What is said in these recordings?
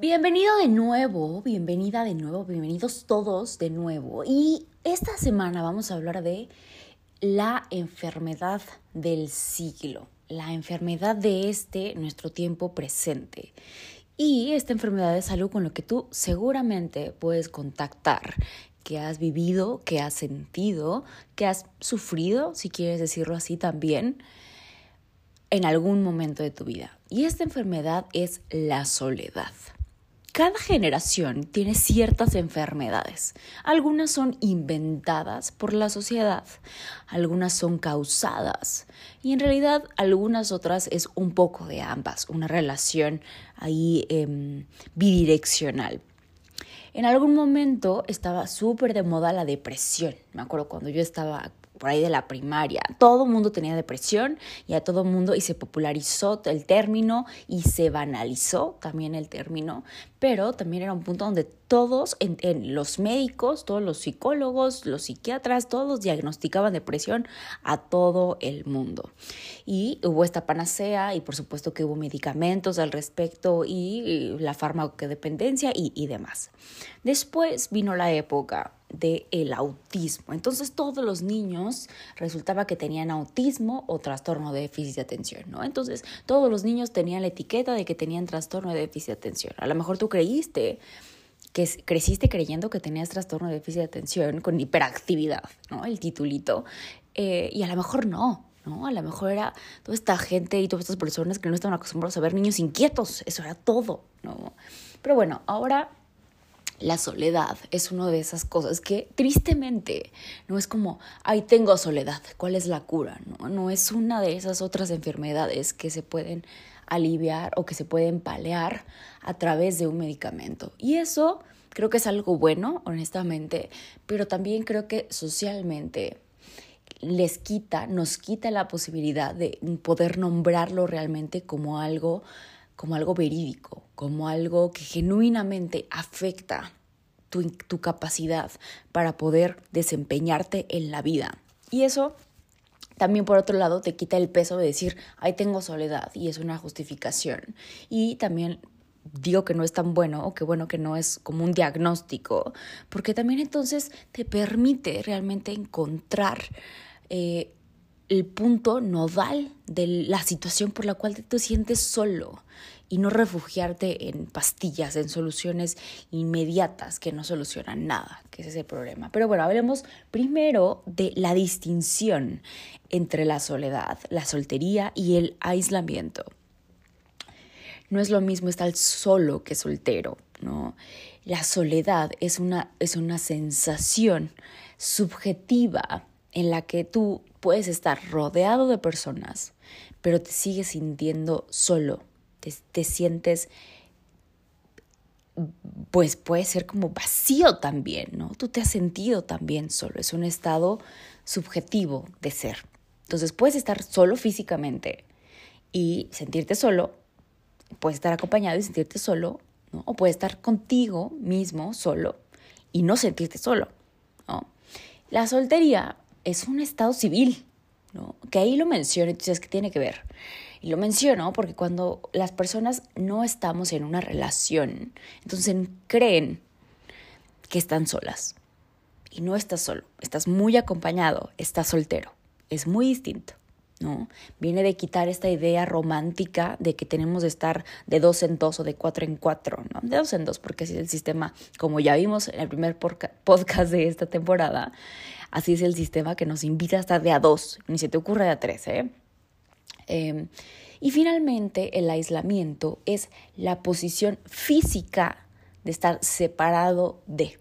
Bienvenido de nuevo, bienvenida de nuevo, bienvenidos todos de nuevo. Y esta semana vamos a hablar de la enfermedad del siglo, la enfermedad de este, nuestro tiempo presente. Y esta enfermedad es algo con lo que tú seguramente puedes contactar, que has vivido, que has sentido, que has sufrido, si quieres decirlo así también, en algún momento de tu vida. Y esta enfermedad es la soledad. Cada generación tiene ciertas enfermedades. Algunas son inventadas por la sociedad, algunas son causadas y en realidad algunas otras es un poco de ambas, una relación ahí em, bidireccional. En algún momento estaba súper de moda la depresión. Me acuerdo cuando yo estaba por ahí de la primaria. Todo el mundo tenía depresión y a todo el mundo y se popularizó el término y se banalizó también el término, pero también era un punto donde todos, en, los médicos, todos los psicólogos, los psiquiatras, todos diagnosticaban depresión a todo el mundo. Y hubo esta panacea y por supuesto que hubo medicamentos al respecto y, la farmacodependencia y, demás. Después vino la época del el autismo. Entonces todos los niños resultaba que tenían autismo o trastorno de déficit de atención, ¿no? Entonces todos los niños tenían la etiqueta de que tenían trastorno de déficit de atención. A lo mejor tú creíste que creciste creyendo que tenías trastorno de déficit de atención con hiperactividad, ¿no? El titulito. Eh, y a lo mejor no, ¿no? A lo mejor era toda esta gente y todas estas personas que no estaban acostumbrados a ver niños inquietos. Eso era todo, ¿no? Pero bueno, ahora la soledad es una de esas cosas que tristemente no es como, ay, tengo soledad, ¿cuál es la cura? No, no es una de esas otras enfermedades que se pueden aliviar o que se pueden palear a través de un medicamento. Y eso creo que es algo bueno, honestamente, pero también creo que socialmente les quita, nos quita la posibilidad de poder nombrarlo realmente como algo como algo verídico, como algo que genuinamente afecta tu, tu, capacidad para poder desempeñarte en la vida. Y eso también por otro lado te quita el peso de decir, ay, tengo soledad y es una justificación. Y también digo que no es tan bueno o que bueno que no es como un diagnóstico, porque también entonces te permite realmente encontrar eh, el punto nodal de la situación por la cual te, te sientes solo y no refugiarte en pastillas, en soluciones inmediatas que no solucionan nada, que ese es el problema. Pero bueno, hablemos primero de la distinción entre la soledad, la soltería y el aislamiento. No es lo mismo estar solo que soltero, ¿no? La soledad es una, es una sensación subjetiva en la que tú puedes estar rodeado de personas, pero te sigues sintiendo solo te, sientes pues puede ser como vacío también, ¿no? Tú te has sentido también solo, es un estado subjetivo de ser. Entonces puedes estar solo físicamente y sentirte solo, puedes estar acompañado y sentirte solo, ¿no? O puedes estar contigo mismo solo y no sentirte solo. La soltería es un estado civil, ¿no? Que ahí lo menciono, entonces, ¿qué tiene que ver? Y lo menciono porque cuando las personas no estamos en una relación, entonces creen que están solas. Y no estás solo, estás muy acompañado, estás soltero. Es muy distinto. ¿No? Viene de quitar esta idea romántica de que tenemos de estar de dos en dos o de cuatro en cuatro, ¿no? De dos en dos, porque así es el sistema, como ya vimos en el primer podcast de esta temporada, así es el sistema que nos invita a estar de a dos, ni se te ocurre de a tres, ¿eh? Em, y finalmente, el aislamiento es la posición física de estar separado de.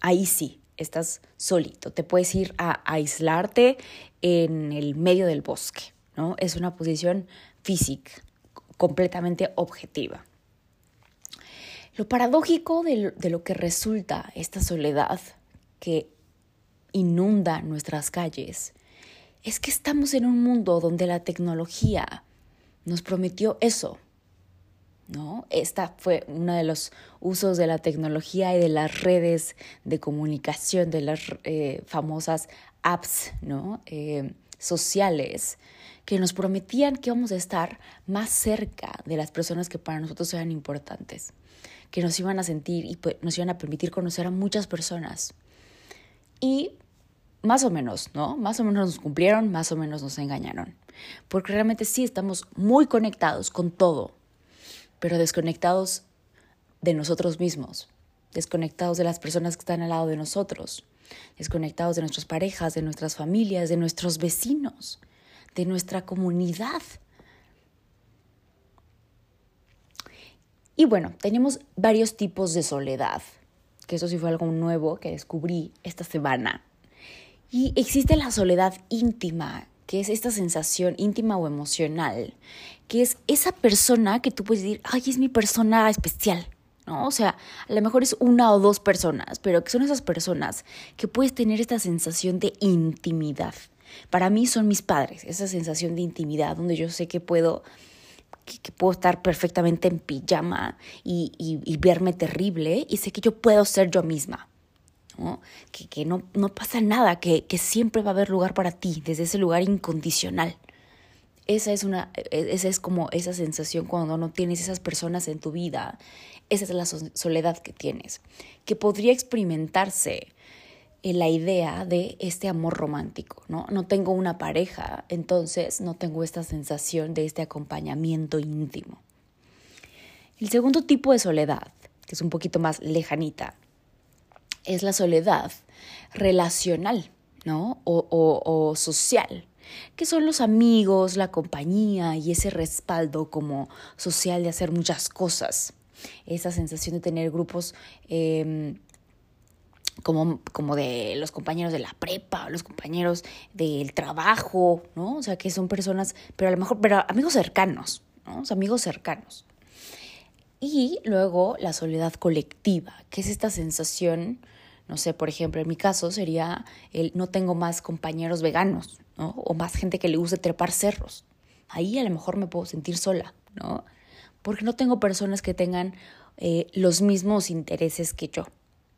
Ahí sí, estás solito. Te puedes ir a aislarte en el medio del bosque, ¿no? Es una posición física, completamente objetiva. Lo paradójico de, de lo que resulta esta soledad que inunda nuestras calles es que estamos en un mundo donde la tecnología nos prometió eso, ¿no? Esta fue uno de los usos de la tecnología y de las redes de comunicación, de las eh, famosas apps, ¿no? Eh, sociales, que nos prometían que íbamos a estar más cerca de las personas que para nosotros eran importantes, que nos iban a sentir y pues, nos iban a permitir conocer a muchas personas. Y más o menos, ¿no? Más o menos nos cumplieron, más o menos nos engañaron. Porque realmente sí estamos muy conectados con todo, pero desconectados de nosotros mismos, desconectados de las personas que están al lado de nosotros, desconectados de nuestras parejas, de nuestras familias, de nuestros vecinos, de nuestra comunidad. Y bueno, tenemos varios tipos de soledad, que eso sí fue algo nuevo que descubrí esta semana. Y existe la soledad íntima, que es esta sensación íntima o emocional, que es esa persona que tú puedes decir, ay, es mi persona especial, ¿no? O sea, a lo mejor es una o dos personas, pero que son esas personas que puedes tener esta sensación de intimidad. Para mí son mis padres, esa sensación de intimidad donde yo sé que puedo que, puedo estar perfectamente en pijama y, y verme terrible y sé que yo puedo ser yo misma. Que, no, pasa nada, que, siempre va a haber lugar para ti, desde ese lugar incondicional. Esa es, una, e, esa es como esa sensación cuando no tienes esas personas en tu vida. Esa es la soledad que tienes, que podría experimentarse en la idea de este amor romántico, ¿no? No tengo una pareja, entonces no tengo esta sensación de este acompañamiento íntimo. El segundo tipo de soledad, que es un poquito más lejanita, es la soledad relacional, ¿no? O, o, social, que son los amigos, la compañía y ese respaldo como social de hacer muchas cosas. Esa sensación de tener grupos em, como, como de los compañeros de la prepa, los compañeros del trabajo, ¿no? O sea, que son personas, pero a lo mejor, pero amigos cercanos, ¿no? amigos cercanos. Y luego la soledad colectiva, que es esta sensación no sé, por ejemplo, en mi caso sería el no tengo más compañeros veganos, O más gente que le guste trepar cerros. Ahí a lo mejor me puedo sentir sola, ¿no? Porque no tengo personas que tengan eh, los mismos intereses que yo,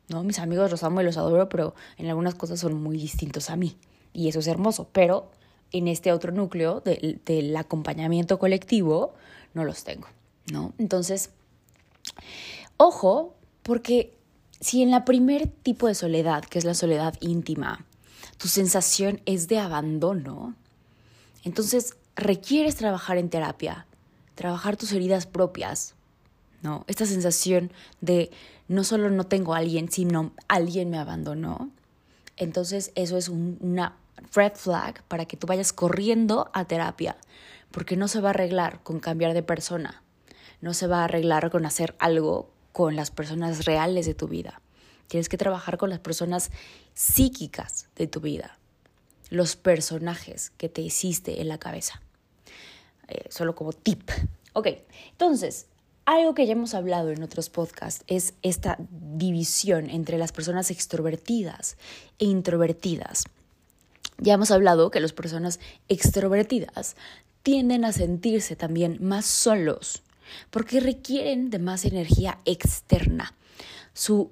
¿no? Mis amigos los amo y los adoro, pero en algunas cosas son muy distintos a mí. Y eso es hermoso, pero en este otro núcleo del acompañamiento colectivo no los tengo, ¿no? Entonces, ojo, porque si en la primer tipo de soledad, que es la soledad íntima, tu sensación es de abandono, entonces requieres trabajar en terapia, trabajar tus heridas propias, ¿no? Esta sensación de no solo no tengo a alguien, sino alguien me abandonó. Entonces eso es una red flag para que tú vayas corriendo a terapia, porque no se va a arreglar con cambiar de persona, no se va a arreglar con hacer algo con las personas reales de tu vida. Tienes que trabajar con las personas psíquicas de tu vida, los personajes que te hiciste en la cabeza. Eh, solo como tip. Ok, entonces, algo que ya hemos hablado en otros podcasts es esta división entre las personas extrovertidas e introvertidas. Ya hemos hablado que las personas extrovertidas tienden a sentirse también más solos porque requieren de más energía externa. Su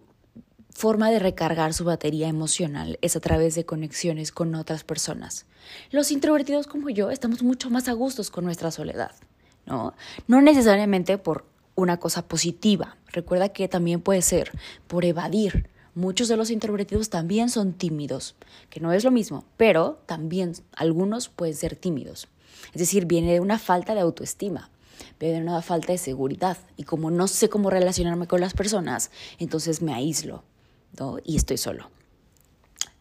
forma de recargar su batería emocional es a través de conexiones con otras personas. Los introvertidos como yo estamos mucho más a gustos con nuestra soledad, ¿no? No necesariamente por una cosa positiva. Recuerda que también puede ser por evadir. Muchos de los introvertidos también son tímidos, que no es lo mismo, pero también algunos pueden ser tímidos. Es decir, viene de una falta de autoestima de una falta de seguridad. Y como no sé cómo relacionarme con las personas, entonces me aíslo y estoy solo.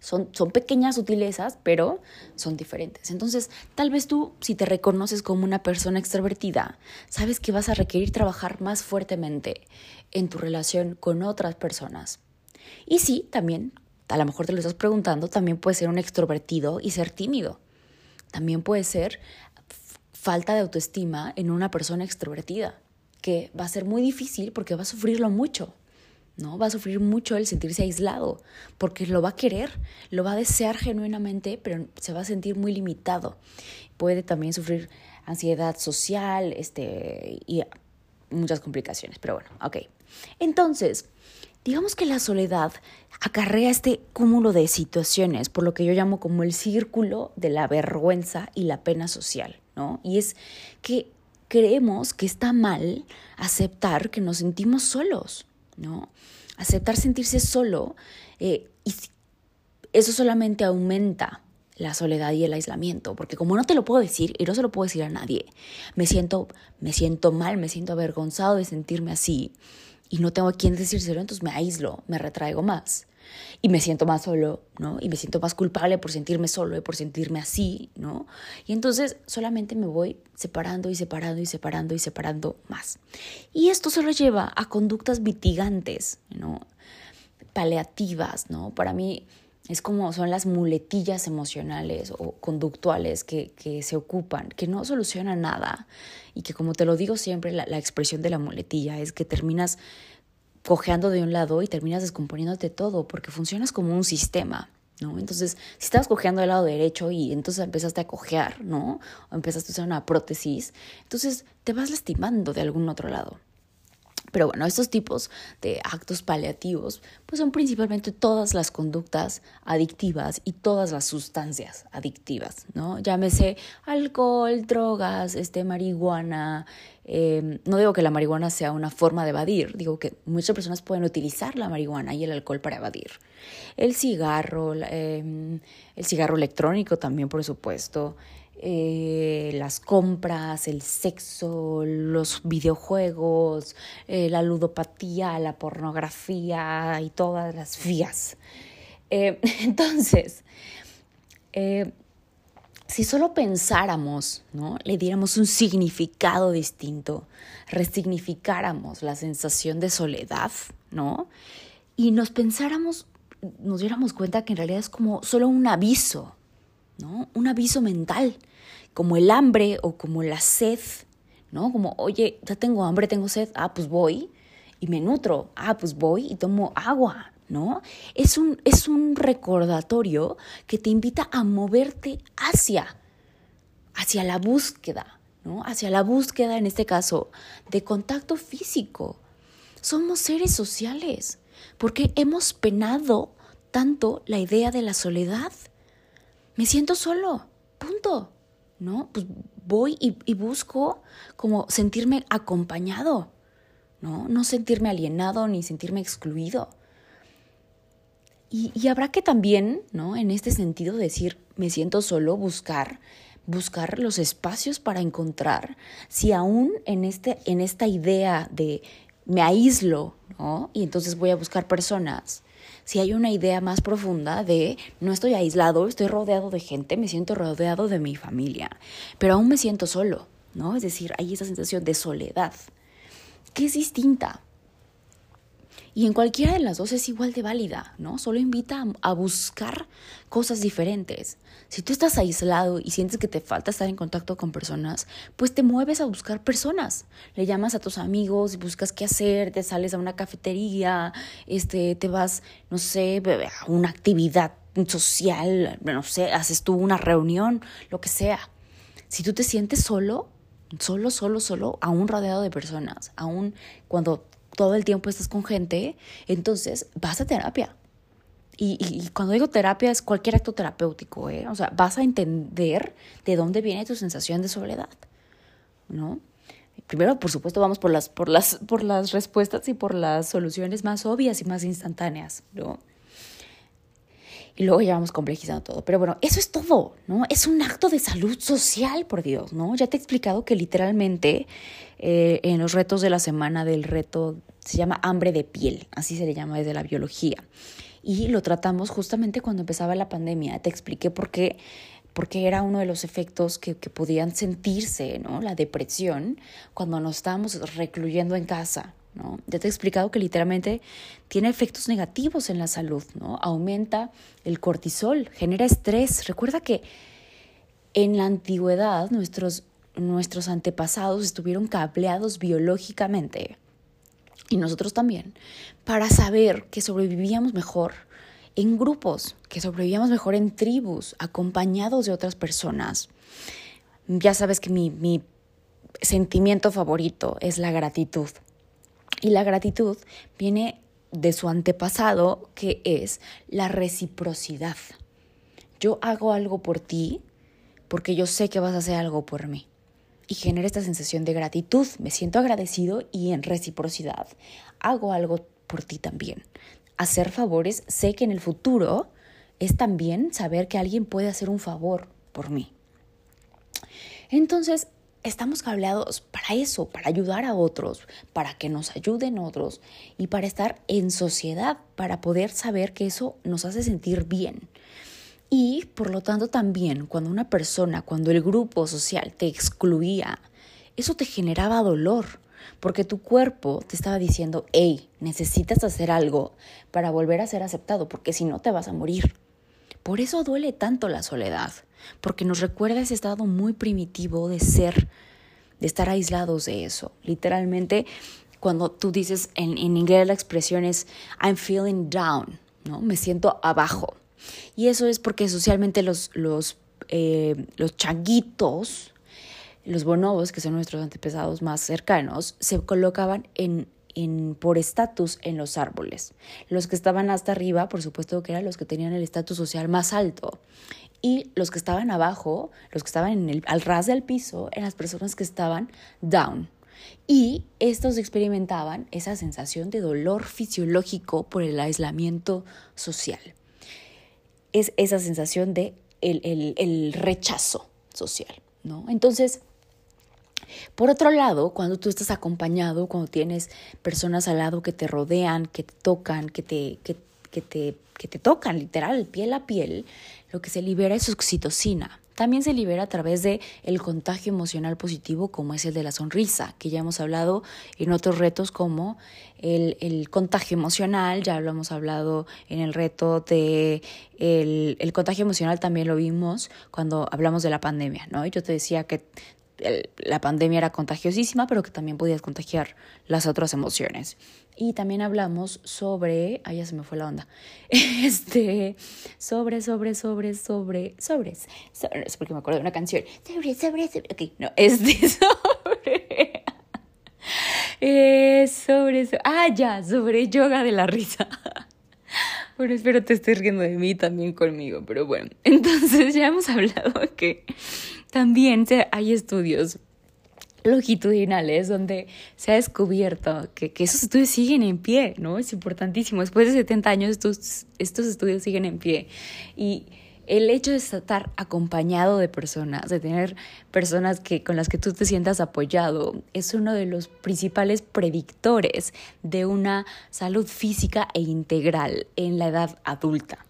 Son, son pequeñas sutilezas, pero son diferentes. Entonces, tal vez tú, si te reconoces como una persona extrovertida, sabes que vas a requerir trabajar más fuertemente en tu relación con otras personas. Y sí, también, a lo mejor te lo estás preguntando, también puede ser un extrovertido y ser tímido. También puede ser falta de autoestima en una persona extrovertida, que va a ser muy difícil porque va a sufrirlo mucho. ¿No? Va a sufrir mucho el sentirse aislado, porque lo va a querer, lo va a desear genuinamente, pero se va a sentir muy limitado. Puede también sufrir ansiedad social, este, y muchas complicaciones, pero bueno, ok. Entonces, digamos que la soledad acarrea este cúmulo de situaciones, por lo que yo llamo como el círculo de la vergüenza y la pena social, ¿no? Y es que creemos que está mal aceptar que nos sentimos solos, ¿no? Aceptar sentirse solo, eh, y eso solamente aumenta la soledad y el aislamiento, porque como no te lo puedo decir y no se lo puedo decir a nadie, me siento, me siento mal, me siento avergonzado de sentirme así y no tengo a quién decírselo, entonces me aíslo, me retraigo más y me siento más solo, ¿no? Y me siento más culpable por sentirme solo y por sentirme así, ¿no? Y entonces solamente me voy separando y separando y separando y separando más. Y esto se lo lleva a conductas mitigantes, ¿no? Paliativas, ¿no? Para mí es como son las muletillas emocionales o conductuales que, que, se ocupan, que no solucionan nada y que como te lo digo siempre, la, la expresión de la muletilla es que terminas cojeando de un lado y terminas descomponiéndote todo porque funcionas como un sistema. ¿No? Entonces, si estabas cojeando del lado derecho y entonces empezaste a cojear, ¿no? O empezaste a usar una prótesis, entonces te vas lastimando de algún otro lado. Pero bueno, estos tipos de actos paliativos pues son principalmente todas las conductas adictivas y todas las sustancias adictivas, ¿no? Llámese alcohol, drogas, este, marihuana. Em, no digo que la marihuana sea una forma de evadir, digo que muchas personas pueden utilizar la marihuana y el alcohol para evadir. El cigarro, em, el cigarro electrónico también, por supuesto, eh, las compras, el sexo, los videojuegos, eh, la ludopatía, la pornografía y todas las vías. Eh, entonces, si solo pensáramos, ¿no? le diéramos un significado distinto, resignificáramos la sensación de soledad, ¿no? y nos pensáramos, nos diéramos cuenta que en realidad es como solo un aviso, ¿no? Un aviso mental, como el hambre o como la sed, ¿no? Como, oye, ya tengo hambre, tengo sed, ah, pues voy y me nutro, ah, pues voy y tomo agua, ¿no? Es un, es un recordatorio que te invita a moverte hacia, hacia la búsqueda, ¿no? Hacia la búsqueda, en este caso, de contacto físico. Somos seres sociales, porque hemos penado tanto la idea de la soledad me siento solo, punto, ¿no? Pues voy y, busco como sentirme acompañado, ¿no? No sentirme alienado ni sentirme excluido. Y, y, habrá que también, ¿no? En este sentido, decir, me siento solo, buscar, buscar los espacios para encontrar, si aún en, este, en esta idea de me aíslo, ¿no? Y entonces voy a buscar personas si hay una idea más profunda de no estoy aislado, estoy rodeado de gente, me siento rodeado de mi familia, pero aún me siento solo, ¿no? Es decir, hay esa sensación de soledad, que es distinta. Y en cualquiera de las dos es igual de válida, ¿no? Solo invita a, buscar cosas diferentes. Si tú estás aislado y sientes que te falta estar en contacto con personas, pues te mueves a buscar personas. Le llamas a tus amigos, buscas qué hacer, te sales a una cafetería, este, te vas, no sé, a una actividad social, no sé, haces tú una reunión, lo que sea. Si tú te sientes solo, solo, solo, solo, aún rodeado de personas, aún cuando todo el tiempo estás con gente, entonces vas a terapia. Y, cuando digo terapia es cualquier acto terapéutico, ¿eh? O sea, vas a entender de dónde viene tu sensación de soledad, ¿no? Primero, por supuesto, vamos por las, por las, por las respuestas y por las soluciones más obvias y más instantáneas, ¿no? Y luego ya vamos complejizando todo. Pero bueno, eso es todo, ¿no? Es un acto de salud social, por Dios, ¿no? Ya te he explicado que literalmente eh, en los retos de la semana del reto se llama hambre de piel, así se le llama desde la biología. Y lo tratamos justamente cuando empezaba la pandemia. Te expliqué por qué porque era uno de los efectos que, que podían sentirse, ¿no? La depresión, cuando nos estábamos recluyendo en casa. Ya te he explicado que literalmente tiene efectos negativos en la salud, ¿no? Aumenta el cortisol, genera estrés. Recuerda que en la antigüedad nuestros, nuestros antepasados estuvieron cableados biológicamente, y nosotros también, para saber que sobrevivíamos mejor en grupos, que sobrevivíamos mejor en tribus, acompañados de otras personas. Ya sabes que mi, mi sentimiento favorito es la gratitud. Y la gratitud viene de su antepasado, que es la reciprocidad. Yo hago algo por ti porque yo sé que vas a hacer algo por mí. Y genera esta sensación de gratitud. Me siento agradecido y en reciprocidad hago algo por ti también. Hacer favores, sé que en el futuro es también saber que alguien puede hacer un favor por mí. Entonces, estamos cableados para eso, para ayudar a otros, para que nos ayuden otros y para estar en sociedad, para poder saber que eso nos hace sentir bien. Y por lo tanto también cuando una persona, cuando el grupo social te excluía, eso te generaba dolor, porque tu cuerpo te estaba diciendo, hey, necesitas hacer algo para volver a ser aceptado, porque si no te vas a morir. Por eso duele tanto la soledad, porque nos recuerda ese estado muy primitivo de ser, de estar aislados de eso. Literalmente, cuando tú dices en, en inglés la expresión es I'm feeling down, ¿no? Me siento abajo. Y eso es porque socialmente los, los, eh, los changuitos, los bonobos, que son nuestros antepasados más cercanos, se colocaban en, por estatus en los árboles. Los que estaban hasta arriba, por supuesto que eran los que tenían el estatus social más alto. Y los que estaban abajo, los que estaban el, al ras del piso, eran las personas que estaban down. Y estos experimentaban esa sensación de dolor fisiológico por el aislamiento social es esa sensación de el, rechazo social, ¿no? Entonces, por otro lado, cuando tú estás acompañado, cuando tienes personas al lado que te rodean, que te tocan, que te, que, que te, que te tocan literal, piel a piel, lo que se libera es oxitocina. También se libera a través de el contagio emocional positivo como es el de la sonrisa, que ya hemos hablado en otros retos como el, el contagio emocional, ya lo hemos hablado en el reto de el, el contagio emocional también lo vimos cuando hablamos de la pandemia, ¿no? Yo te decía que la pandemia era contagiosísima, pero que también podías contagiar las otras emociones. Y también hablamos sobre, ay, ya se me fue la onda, este, sobre, sobre, sobre, sobre, sobres, sobre, es porque me acuerdo de una canción, sobre, sobre, sobre, ok, no, este, sobre, eh, sobre, sobre, ah, ya, sobre yoga de la risa. Bueno, espero te estés riendo de mí también conmigo, pero bueno, entonces ya hemos hablado que también hay estudios longitudinales donde se ha descubierto que, esos estudios siguen en pie, ¿no? Es importantísimo. Después de 70 años estos, estos estudios siguen en pie. Y el hecho de estar acompañado de personas, de tener personas que, con las que tú te sientas apoyado, es uno de los principales predictores de una salud física e integral en la edad adulta.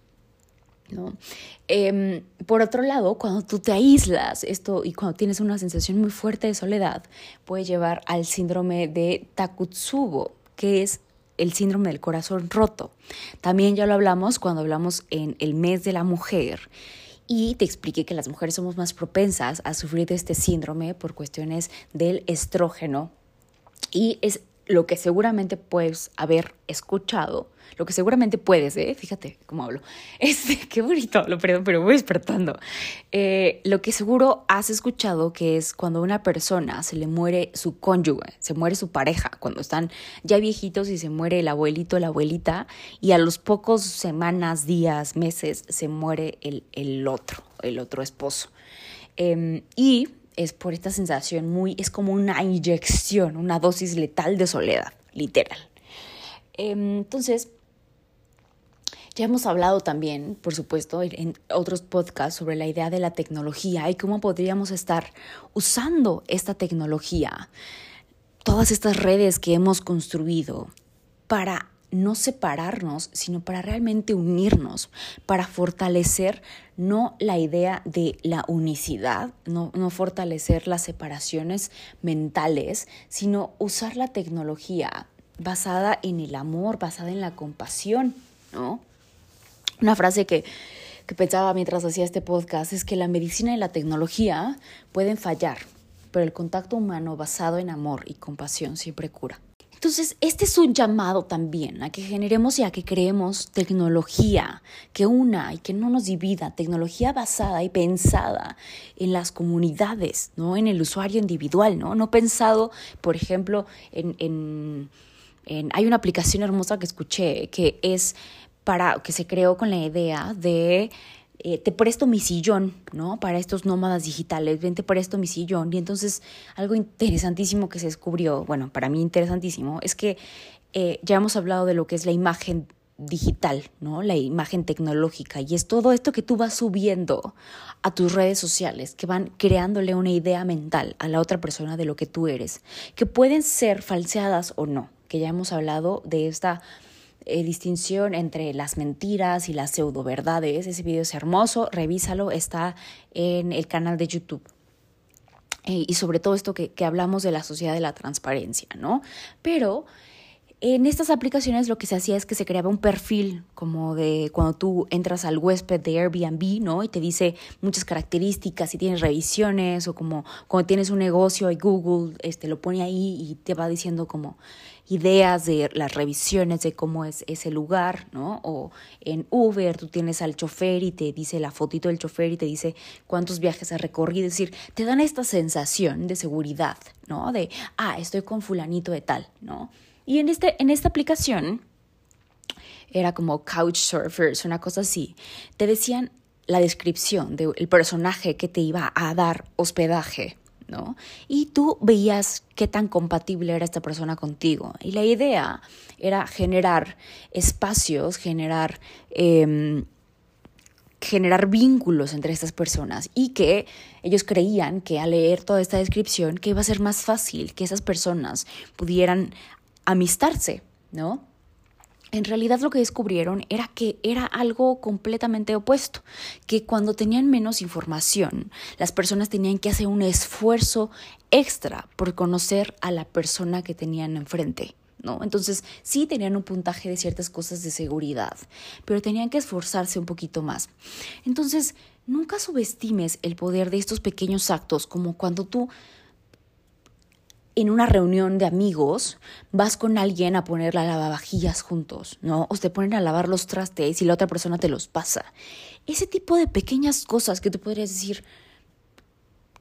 Em, por otro lado, cuando tú te aíslas esto y cuando tienes una sensación muy fuerte de soledad, puede llevar al síndrome de Takotsubo, que es el síndrome del corazón roto. También ya lo hablamos cuando hablamos en el mes de la mujer y te expliqué que las mujeres somos más propensas a sufrir de este síndrome por cuestiones del estrógeno y es lo que seguramente puedes haber escuchado, lo que seguramente puedes, ¿eh? fíjate cómo hablo, este, qué bonito lo perdón, pero voy despertando. Eh, lo que seguro has escuchado que es cuando a una persona se le muere su cónyuge, se muere su pareja, cuando están ya viejitos y se muere el abuelito, la abuelita, y a los pocos semanas, días, meses se muere el, el otro, el otro esposo. Em, y es por esta sensación muy, es como una inyección, una dosis letal de soledad, literal. Em, entonces, ya hemos hablado también, por supuesto, en otros podcasts sobre la idea de la tecnología y cómo podríamos estar usando esta tecnología, todas estas redes que hemos construido para no separarnos, sino para realmente unirnos, para fortalecer no la idea de la unicidad, no, no fortalecer las separaciones mentales, sino usar la tecnología basada en el amor, basada en la compasión, ¿no? Una frase que, que pensaba mientras hacía este podcast es que la medicina y la tecnología pueden fallar, pero el contacto humano basado en amor y compasión siempre cura. Entonces, este es un llamado también a que generemos y a que creemos tecnología que una y que no nos divida, tecnología basada y pensada en las comunidades, no en el usuario individual, no, no pensado, por ejemplo, en, en, en hay una aplicación hermosa que escuché que es para que se creó con la idea de eh, te presto mi sillón, ¿no? Para estos nómadas digitales, ven, te presto mi sillón. Y entonces algo interesantísimo que se descubrió, bueno, para mí interesantísimo, es que eh, ya hemos hablado de lo que es la imagen digital, ¿no? La imagen tecnológica. Y es todo esto que tú vas subiendo a tus redes sociales, que van creándole una idea mental a la otra persona de lo que tú eres, que pueden ser falseadas o no, que ya hemos hablado de esta eh, distinción entre las mentiras y las pseudo verdades. Ese video es hermoso, revísalo, está en el canal de YouTube. Eh, y sobre todo esto que, que hablamos de la sociedad de la transparencia, ¿no? Pero en estas aplicaciones lo que se hacía es que se creaba un perfil como de cuando tú entras al huésped de Airbnb, ¿no? Y te dice muchas características, si tienes revisiones o como cuando tienes un negocio y Google este, lo pone ahí y te va diciendo como ideas de las revisiones de cómo es ese lugar, ¿no? O en Uber tú tienes al chofer y te dice la fotito del chofer y te dice cuántos viajes ha recorrido, es decir, te dan esta sensación de seguridad, ¿no? De, ah, estoy con fulanito de tal, ¿no? Y en, este, en esta aplicación, era como Couchsurfers, una cosa así, te decían la descripción del personaje que te iba a dar hospedaje, ¿no? Y tú veías qué tan compatible era esta persona contigo. Y la idea era generar espacios, generar... Em, generar vínculos entre estas personas y que ellos creían que al leer toda esta descripción que iba a ser más fácil que esas personas pudieran amistarse, ¿no? En realidad lo que descubrieron era que era algo completamente opuesto, que cuando tenían menos información, las personas tenían que hacer un esfuerzo extra por conocer a la persona que tenían enfrente. ¿No? Entonces sí tenían un puntaje de ciertas cosas de seguridad, pero tenían que esforzarse un poquito más. Entonces, nunca subestimes el poder de estos pequeños actos, como cuando tú en una reunión de amigos vas con alguien a poner la lavavajillas juntos, ¿no? O te ponen a lavar los trastes y la otra persona te los pasa. Ese tipo de pequeñas cosas que tú podrías decir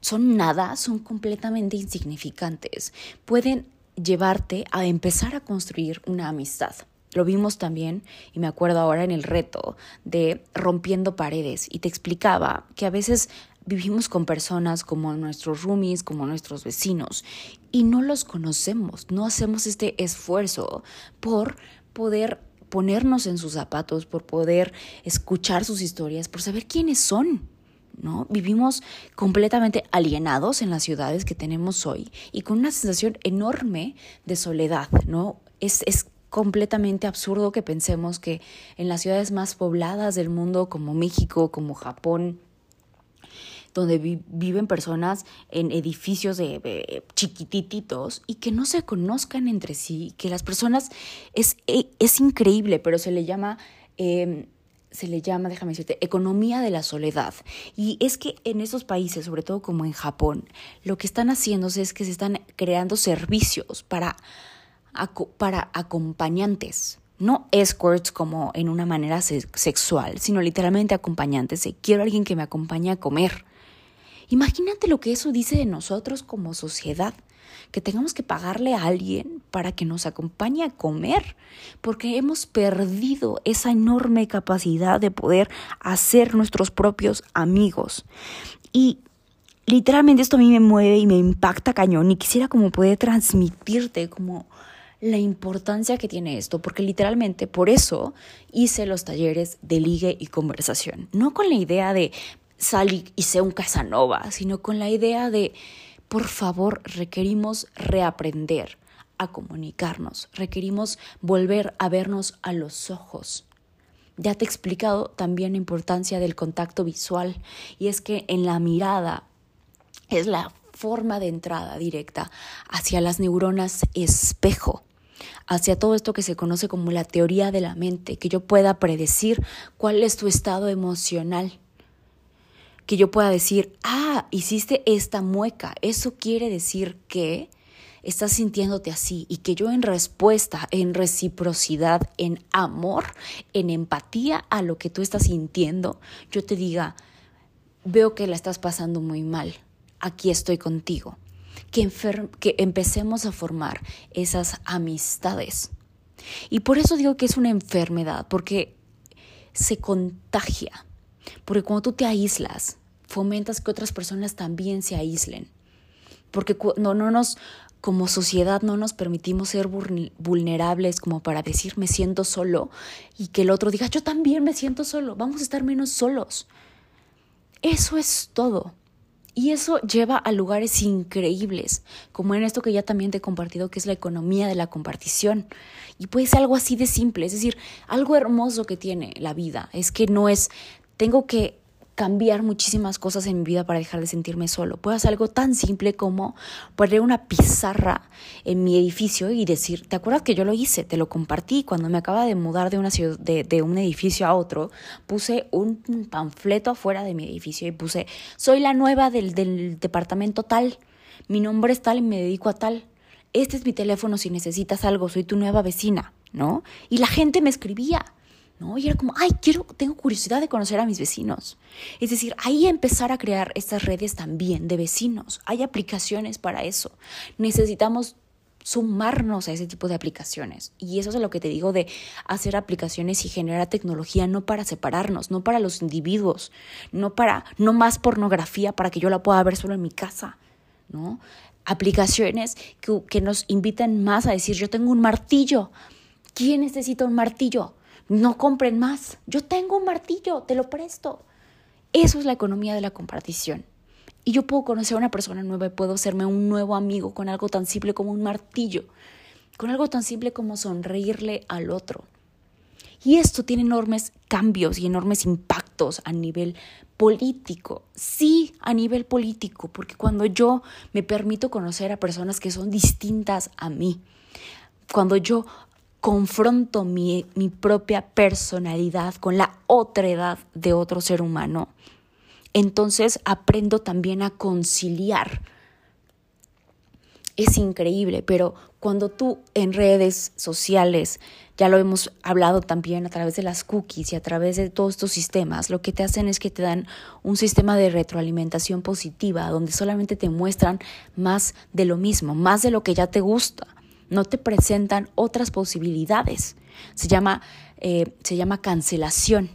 son nada, son completamente insignificantes. Pueden llevarte a empezar a construir una amistad. Lo vimos también, y me acuerdo ahora en el reto de rompiendo paredes, y te explicaba que a veces vivimos con personas como nuestros roomies, como nuestros vecinos, y no los conocemos, no hacemos este esfuerzo por poder ponernos en sus zapatos, por poder escuchar sus historias, por saber quiénes son. ¿No? Vivimos completamente alienados en las ciudades que tenemos hoy y con una sensación enorme de soledad, ¿no? Es, es completamente absurdo que pensemos que en las ciudades más pobladas del mundo, como México, como Japón, donde viven personas en edificios de, chiquititos y que no se conozcan entre sí, que las personas es, e, es increíble, pero se le llama... Em, se le llama, déjame decirte, economía de la soledad. Y es que en esos países, sobre todo como en Japón, lo que están haciéndose es que se están creando servicios para, para acompañantes. No escorts como en una manera sexual, sino literalmente acompañantes. Quiero alguien que me acompañe a comer. Imagínate lo que eso dice de nosotros como sociedad, que tengamos que pagarle a alguien para que nos acompañe a comer, porque hemos perdido esa enorme capacidad de poder hacer nuestros propios amigos. Y literalmente esto a mí me mueve y me impacta cañón y quisiera como poder transmitirte como la importancia que tiene esto, porque literalmente por eso hice los talleres de ligue y conversación, no con la idea de sal y, sea un Casanova, sino con la idea de, por favor, requerimos reaprender a comunicarnos, requerimos volver a vernos a los ojos. Ya te he explicado también la importancia del contacto visual y es que en la mirada es la forma de entrada directa hacia las neuronas espejo, hacia todo esto que se conoce como la teoría de la mente, que yo pueda predecir cuál es tu estado emocional que yo pueda decir, ah, hiciste esta mueca, eso quiere decir que estás sintiéndote así y que yo en respuesta, en reciprocidad, en amor, en empatía a lo que tú estás sintiendo, yo te diga, veo que la estás pasando muy mal, aquí estoy contigo. Que, que empecemos a formar esas amistades. Y por eso digo que es una enfermedad, porque se contagia. Porque cuando tú te aíslas, fomentas que otras personas también se aíslen. Porque no, no nos, como sociedad no nos permitimos ser vulnerables como para decir me siento solo y que el otro diga yo también me siento solo, vamos a estar menos solos. Eso es todo. Y eso lleva a lugares increíbles, como en esto que ya también te he compartido, que es la economía de la compartición. Y puede ser algo así de simple, es decir, algo hermoso que tiene la vida, es que no es, tengo que cambiar muchísimas cosas en mi vida para dejar de sentirme solo. Puedo hacer algo tan simple como poner una pizarra en mi edificio y decir, ¿te acuerdas que yo lo hice? Te lo compartí cuando me acaba de mudar de, una ciudad, de, un edificio a otro. Puse un panfleto afuera de mi edificio y puse, soy la nueva del, del departamento tal, mi nombre es tal y me dedico a tal. Este es mi teléfono si necesitas algo, soy tu nueva vecina, ¿no? Y la gente me escribía ¿no? Y era como, ay, quiero, tengo curiosidad de conocer a mis vecinos. Es decir, ahí empezar a crear estas redes también de vecinos. Hay aplicaciones para eso. Necesitamos sumarnos a ese tipo de aplicaciones. Y eso es lo que te digo de hacer aplicaciones y generar tecnología no para separarnos, no para los individuos, no para no más pornografía para que yo la pueda ver solo en mi casa, ¿no? Aplicaciones que, que nos invitan más a decir, yo tengo un martillo. ¿Quién necesita un martillo? No compren más. Yo tengo un martillo, te lo presto. Eso es la economía de la compartición. Y yo puedo conocer a una persona nueva y puedo hacerme un nuevo amigo con algo tan simple como un martillo, con algo tan simple como sonreírle al otro. Y esto tiene enormes cambios y enormes impactos a nivel político. Sí, a nivel político, porque cuando yo me permito conocer a personas que son distintas a mí, cuando yo confronto mi, mi propia personalidad con la otredad de otro ser humano, entonces aprendo también a conciliar. Es increíble, pero cuando tú en redes sociales, ya lo hemos hablado también a través de las cookies y a través de todos estos sistemas, lo que te hacen es que te dan un sistema de retroalimentación positiva, donde solamente te muestran más de lo mismo, más de lo que ya te gusta no te presentan otras posibilidades. Se llama, eh, se llama cancelación,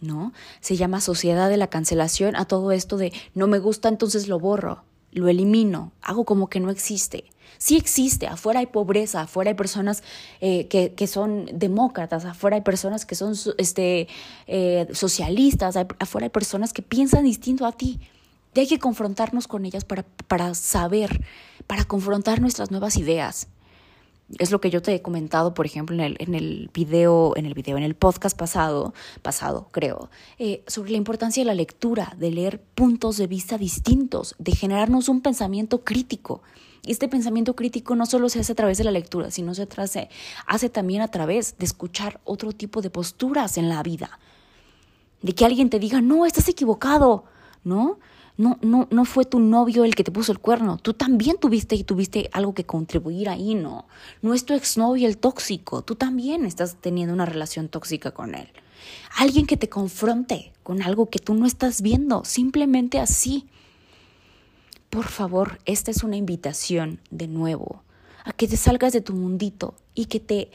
¿no? Se llama sociedad de la cancelación a todo esto de no me gusta, entonces lo borro, lo elimino, hago como que no existe. Sí existe, afuera hay pobreza, afuera hay personas eh, que, que, son demócratas, afuera hay personas que son este, eh, socialistas, afuera hay personas que piensan distinto a ti. Hay que confrontarnos con ellas para, para saber, para confrontar nuestras nuevas ideas es lo que yo te he comentado, por ejemplo, en el, en el video, en el video, en el podcast pasado, pasado, creo, eh, sobre la importancia de la lectura, de leer puntos de vista distintos, de generarnos un pensamiento crítico. Este pensamiento crítico no solo se hace a través de la lectura, sino se hace, hace también a través de escuchar otro tipo de posturas en la vida. De que alguien te diga, no, estás equivocado, ¿no? No, no, no fue tu novio el que te puso el cuerno, tú también tuviste y tuviste algo que contribuir ahí, ¿no? No es tu exnovio el tóxico, tú también estás teniendo una relación tóxica con él. Alguien que te confronte con algo que tú no estás viendo, simplemente así. Por favor, esta es una invitación de nuevo a que te salgas de tu mundito y que te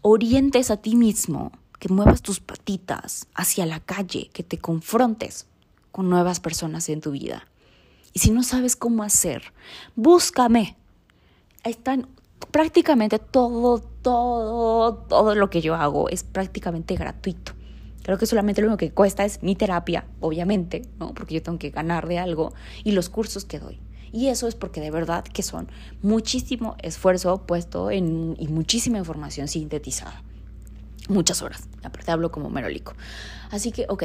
orientes a ti mismo, que muevas tus patitas hacia la calle, que te confrontes con nuevas personas en tu vida. Y si no sabes cómo hacer, búscame. Están prácticamente todo, todo, todo lo que yo hago es prácticamente gratuito. Creo que solamente lo único que cuesta es mi terapia, obviamente, ¿no? Porque yo tengo que ganar de algo y los cursos que doy. Y eso es porque de verdad que son muchísimo esfuerzo puesto en, y muchísima información sintetizada. Muchas horas. Aparte hablo como merolico. Así que, ok,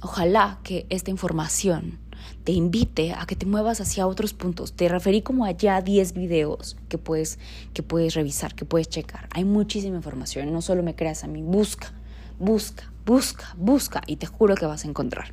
Ojalá que esta información te invite a que te muevas hacia otros puntos. Te referí como allá 10 videos que puedes, que puedes revisar, que puedes checar. Hay muchísima información, no solo me creas a mí, busca, busca, busca, busca y te juro que vas a encontrar.